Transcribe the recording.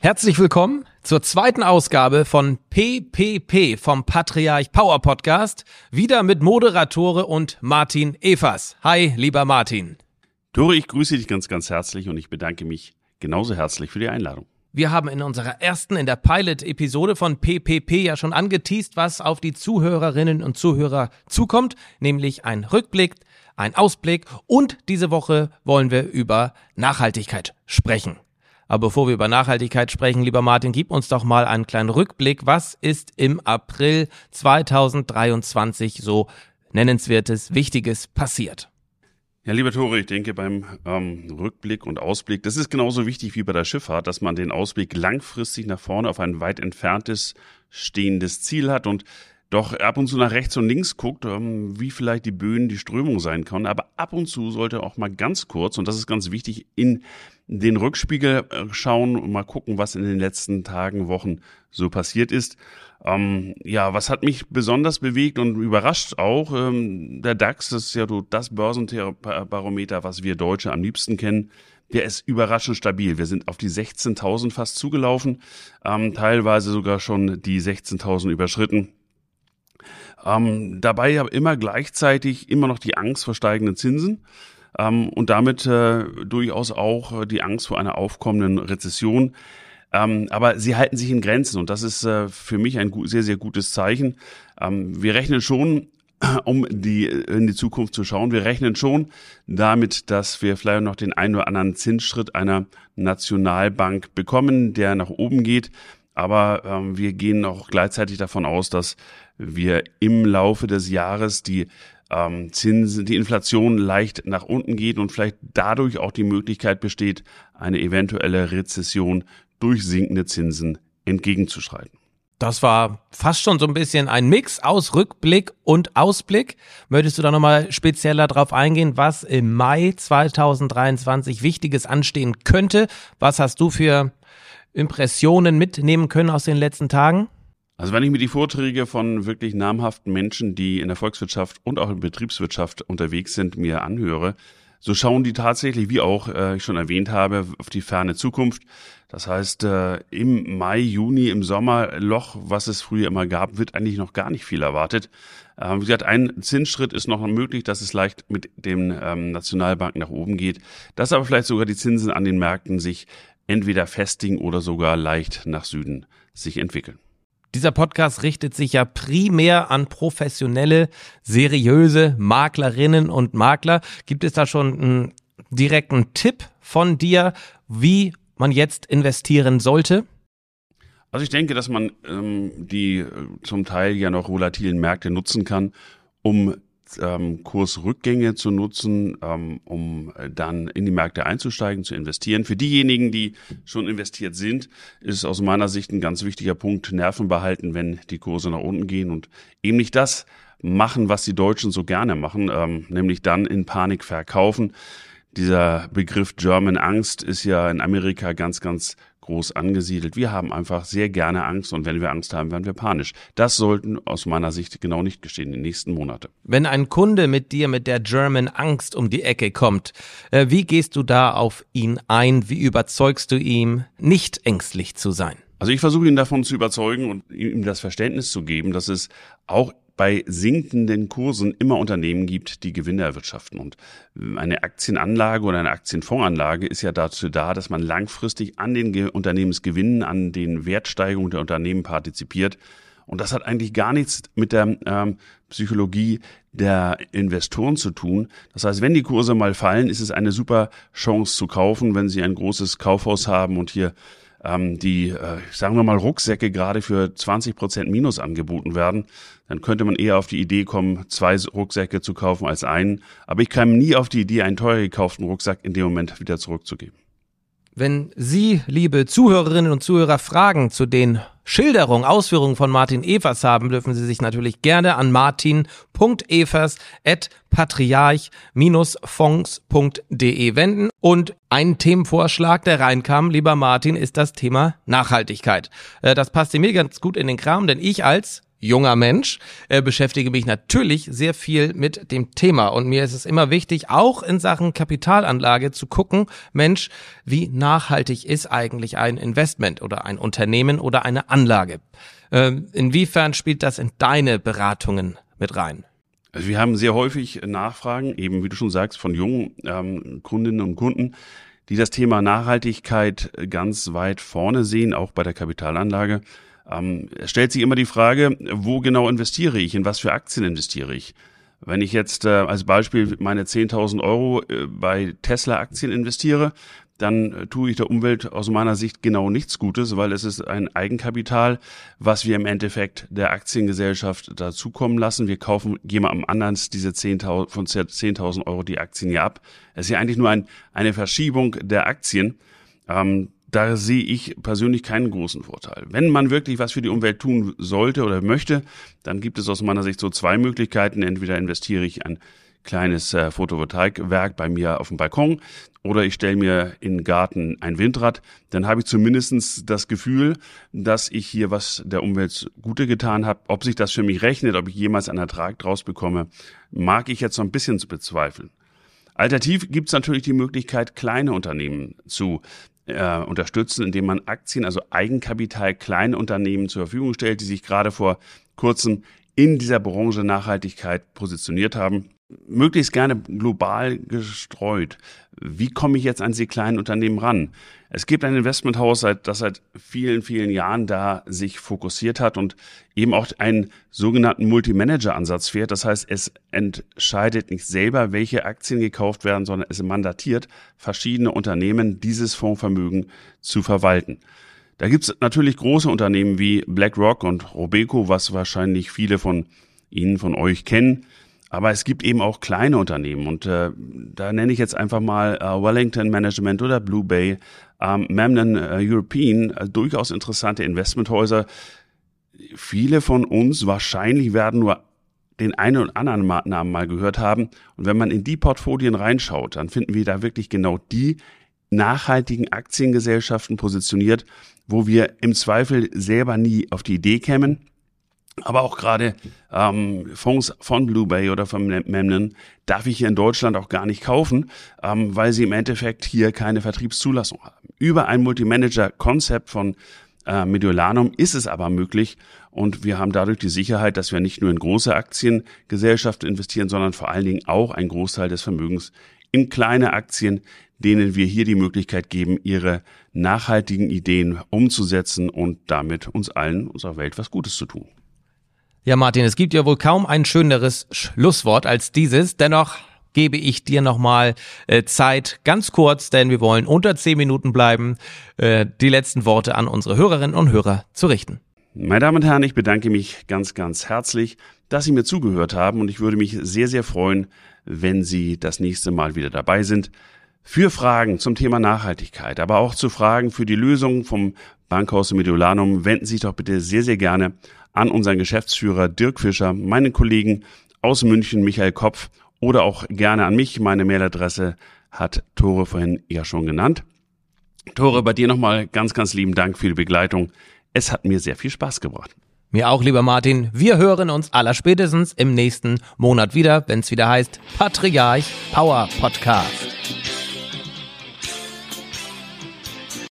Herzlich willkommen zur zweiten Ausgabe von PPP vom Patriarch Power Podcast. Wieder mit Moderatore und Martin Evers. Hi, lieber Martin. Tore, ich grüße dich ganz, ganz herzlich und ich bedanke mich genauso herzlich für die Einladung. Wir haben in unserer ersten, in der Pilot-Episode von PPP ja schon angeteased, was auf die Zuhörerinnen und Zuhörer zukommt, nämlich ein Rückblick, ein Ausblick und diese Woche wollen wir über Nachhaltigkeit sprechen. Aber bevor wir über Nachhaltigkeit sprechen, lieber Martin, gib uns doch mal einen kleinen Rückblick. Was ist im April 2023 so nennenswertes, Wichtiges passiert? Ja, lieber Tore, ich denke beim ähm, Rückblick und Ausblick, das ist genauso wichtig wie bei der Schifffahrt, dass man den Ausblick langfristig nach vorne auf ein weit entferntes stehendes Ziel hat und doch ab und zu nach rechts und links guckt, ähm, wie vielleicht die Böen, die Strömung sein kann. Aber ab und zu sollte auch mal ganz kurz, und das ist ganz wichtig, in den Rückspiegel äh, schauen und mal gucken, was in den letzten Tagen, Wochen so passiert ist. Ähm, ja, was hat mich besonders bewegt und überrascht auch? Ähm, der DAX, das ist ja das Börsenbarometer, was wir Deutsche am liebsten kennen. Der ist überraschend stabil. Wir sind auf die 16.000 fast zugelaufen, ähm, teilweise sogar schon die 16.000 überschritten. Ähm, dabei aber immer gleichzeitig immer noch die Angst vor steigenden Zinsen ähm, und damit äh, durchaus auch äh, die Angst vor einer aufkommenden Rezession. Ähm, aber sie halten sich in Grenzen und das ist äh, für mich ein sehr, sehr gutes Zeichen. Ähm, wir rechnen schon, um die, in die Zukunft zu schauen, wir rechnen schon damit, dass wir vielleicht noch den einen oder anderen Zinsschritt einer Nationalbank bekommen, der nach oben geht. Aber ähm, wir gehen auch gleichzeitig davon aus, dass wir im Laufe des Jahres die ähm, Zinsen, die Inflation leicht nach unten geht und vielleicht dadurch auch die Möglichkeit besteht, eine eventuelle Rezession durch sinkende Zinsen entgegenzuschreiten. Das war fast schon so ein bisschen ein Mix aus Rückblick und Ausblick. Möchtest du da nochmal spezieller drauf eingehen, was im Mai 2023 Wichtiges anstehen könnte? Was hast du für Impressionen mitnehmen können aus den letzten Tagen? Also wenn ich mir die Vorträge von wirklich namhaften Menschen, die in der Volkswirtschaft und auch in der Betriebswirtschaft unterwegs sind, mir anhöre, so schauen die tatsächlich, wie auch äh, ich schon erwähnt habe, auf die ferne Zukunft. Das heißt, äh, im Mai, Juni, im Sommerloch, was es früher immer gab, wird eigentlich noch gar nicht viel erwartet. Ähm, wie gesagt, ein Zinsschritt ist noch möglich, dass es leicht mit dem ähm, Nationalbanken nach oben geht, dass aber vielleicht sogar die Zinsen an den Märkten sich entweder festigen oder sogar leicht nach Süden sich entwickeln. Dieser Podcast richtet sich ja primär an professionelle, seriöse Maklerinnen und Makler. Gibt es da schon einen direkten Tipp von dir, wie man jetzt investieren sollte? Also ich denke, dass man ähm, die äh, zum Teil ja noch volatilen Märkte nutzen kann, um ähm, Kursrückgänge zu nutzen, ähm, um äh, dann in die Märkte einzusteigen, zu investieren. Für diejenigen, die schon investiert sind, ist aus meiner Sicht ein ganz wichtiger Punkt, Nerven behalten, wenn die Kurse nach unten gehen und eben nicht das machen, was die Deutschen so gerne machen, ähm, nämlich dann in Panik verkaufen. Dieser Begriff German Angst ist ja in Amerika ganz, ganz groß angesiedelt. Wir haben einfach sehr gerne Angst und wenn wir Angst haben, werden wir panisch. Das sollten aus meiner Sicht genau nicht geschehen in den nächsten Monaten. Wenn ein Kunde mit dir mit der German Angst um die Ecke kommt, äh, wie gehst du da auf ihn ein? Wie überzeugst du ihn, nicht ängstlich zu sein? Also ich versuche ihn davon zu überzeugen und ihm das Verständnis zu geben, dass es auch bei sinkenden Kursen immer Unternehmen gibt, die Gewinne erwirtschaften. Und eine Aktienanlage oder eine Aktienfondsanlage ist ja dazu da, dass man langfristig an den Unternehmensgewinnen, an den Wertsteigerungen der Unternehmen partizipiert. Und das hat eigentlich gar nichts mit der ähm, Psychologie der Investoren zu tun. Das heißt, wenn die Kurse mal fallen, ist es eine super Chance zu kaufen, wenn Sie ein großes Kaufhaus haben und hier ähm, die, äh, sagen wir mal, Rucksäcke gerade für 20 Prozent Minus angeboten werden, dann könnte man eher auf die Idee kommen, zwei Rucksäcke zu kaufen als einen. Aber ich kam nie auf die Idee, einen teuer gekauften Rucksack in dem Moment wieder zurückzugeben. Wenn Sie, liebe Zuhörerinnen und Zuhörer, Fragen zu den Schilderungen, Ausführungen von Martin Evers haben, dürfen Sie sich natürlich gerne an martin.evers.patriarch-fonds.de wenden. Und ein Themenvorschlag, der reinkam, lieber Martin, ist das Thema Nachhaltigkeit. Äh, das passt mir ganz gut in den Kram, denn ich als junger Mensch, äh, beschäftige mich natürlich sehr viel mit dem Thema. Und mir ist es immer wichtig, auch in Sachen Kapitalanlage zu gucken, Mensch, wie nachhaltig ist eigentlich ein Investment oder ein Unternehmen oder eine Anlage? Ähm, inwiefern spielt das in deine Beratungen mit rein? Also wir haben sehr häufig Nachfragen, eben wie du schon sagst, von jungen ähm, Kundinnen und Kunden, die das Thema Nachhaltigkeit ganz weit vorne sehen, auch bei der Kapitalanlage. Ähm, es stellt sich immer die Frage, wo genau investiere ich, in was für Aktien investiere ich? Wenn ich jetzt äh, als Beispiel meine 10.000 Euro äh, bei Tesla-Aktien investiere, dann äh, tue ich der Umwelt aus meiner Sicht genau nichts Gutes, weil es ist ein Eigenkapital, was wir im Endeffekt der Aktiengesellschaft dazukommen lassen. Wir kaufen jemandem anderen diese 10.000 von 10.000 Euro die Aktien hier ab. Es ist ja eigentlich nur ein, eine Verschiebung der Aktien. Ähm, da sehe ich persönlich keinen großen Vorteil. Wenn man wirklich was für die Umwelt tun sollte oder möchte, dann gibt es aus meiner Sicht so zwei Möglichkeiten. Entweder investiere ich ein kleines äh, Photovoltaikwerk bei mir auf dem Balkon oder ich stelle mir in den Garten ein Windrad, dann habe ich zumindestens das Gefühl, dass ich hier was der Umwelt Gute getan habe. Ob sich das für mich rechnet, ob ich jemals einen Ertrag draus bekomme, mag ich jetzt so ein bisschen zu bezweifeln. Alternativ gibt es natürlich die Möglichkeit, kleine Unternehmen zu äh, unterstützen, indem man Aktien, also Eigenkapital kleine Unternehmen zur Verfügung stellt, die sich gerade vor kurzem in dieser Branche Nachhaltigkeit positioniert haben möglichst gerne global gestreut. Wie komme ich jetzt an diese kleinen Unternehmen ran? Es gibt ein Investmenthaus, das seit vielen, vielen Jahren da sich fokussiert hat und eben auch einen sogenannten Multimanager-Ansatz fährt. Das heißt, es entscheidet nicht selber, welche Aktien gekauft werden, sondern es mandatiert verschiedene Unternehmen, dieses Fondsvermögen zu verwalten. Da gibt es natürlich große Unternehmen wie BlackRock und Robeco, was wahrscheinlich viele von Ihnen, von euch kennen. Aber es gibt eben auch kleine Unternehmen und äh, da nenne ich jetzt einfach mal äh, Wellington Management oder Blue Bay, ähm, Memnon äh, European, äh, durchaus interessante Investmenthäuser. Viele von uns wahrscheinlich werden nur den einen oder anderen Namen mal gehört haben. Und wenn man in die Portfolien reinschaut, dann finden wir da wirklich genau die nachhaltigen Aktiengesellschaften positioniert, wo wir im Zweifel selber nie auf die Idee kämen, aber auch gerade ähm, Fonds von Blue Bay oder von Memnon darf ich hier in Deutschland auch gar nicht kaufen, ähm, weil sie im Endeffekt hier keine Vertriebszulassung haben. Über ein Multimanager-Konzept von äh, Mediolanum ist es aber möglich und wir haben dadurch die Sicherheit, dass wir nicht nur in große Aktiengesellschaften investieren, sondern vor allen Dingen auch einen Großteil des Vermögens in kleine Aktien, denen wir hier die Möglichkeit geben, ihre nachhaltigen Ideen umzusetzen und damit uns allen, unserer Welt was Gutes zu tun. Ja, Martin, es gibt ja wohl kaum ein schöneres Schlusswort als dieses. Dennoch gebe ich dir nochmal äh, Zeit, ganz kurz, denn wir wollen unter zehn Minuten bleiben, äh, die letzten Worte an unsere Hörerinnen und Hörer zu richten. Meine Damen und Herren, ich bedanke mich ganz, ganz herzlich, dass Sie mir zugehört haben und ich würde mich sehr, sehr freuen, wenn Sie das nächste Mal wieder dabei sind. Für Fragen zum Thema Nachhaltigkeit, aber auch zu Fragen für die Lösung vom Bankhaus Mediolanum wenden Sie sich doch bitte sehr, sehr gerne an unseren Geschäftsführer Dirk Fischer, meinen Kollegen aus München Michael Kopf oder auch gerne an mich. Meine Mailadresse hat Tore vorhin ja schon genannt. Tore, bei dir nochmal ganz, ganz lieben Dank für die Begleitung. Es hat mir sehr viel Spaß gebracht. Mir auch, lieber Martin. Wir hören uns aller spätestens im nächsten Monat wieder, wenn es wieder heißt Patriarch Power Podcast.